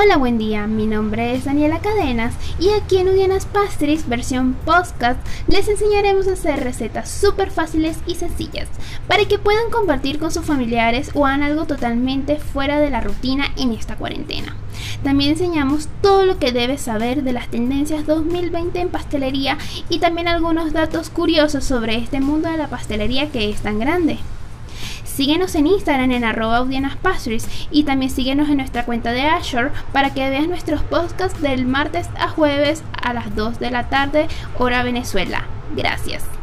Hola, buen día. Mi nombre es Daniela Cadenas y aquí en Udianas Pastries versión podcast les enseñaremos a hacer recetas súper fáciles y sencillas para que puedan compartir con sus familiares o hagan algo totalmente fuera de la rutina en esta cuarentena. También enseñamos todo lo que debes saber de las tendencias 2020 en pastelería y también algunos datos curiosos sobre este mundo de la pastelería que es tan grande. Síguenos en Instagram en arroba Pastries y también síguenos en nuestra cuenta de Azure para que veas nuestros podcasts del martes a jueves a las 2 de la tarde hora Venezuela. Gracias.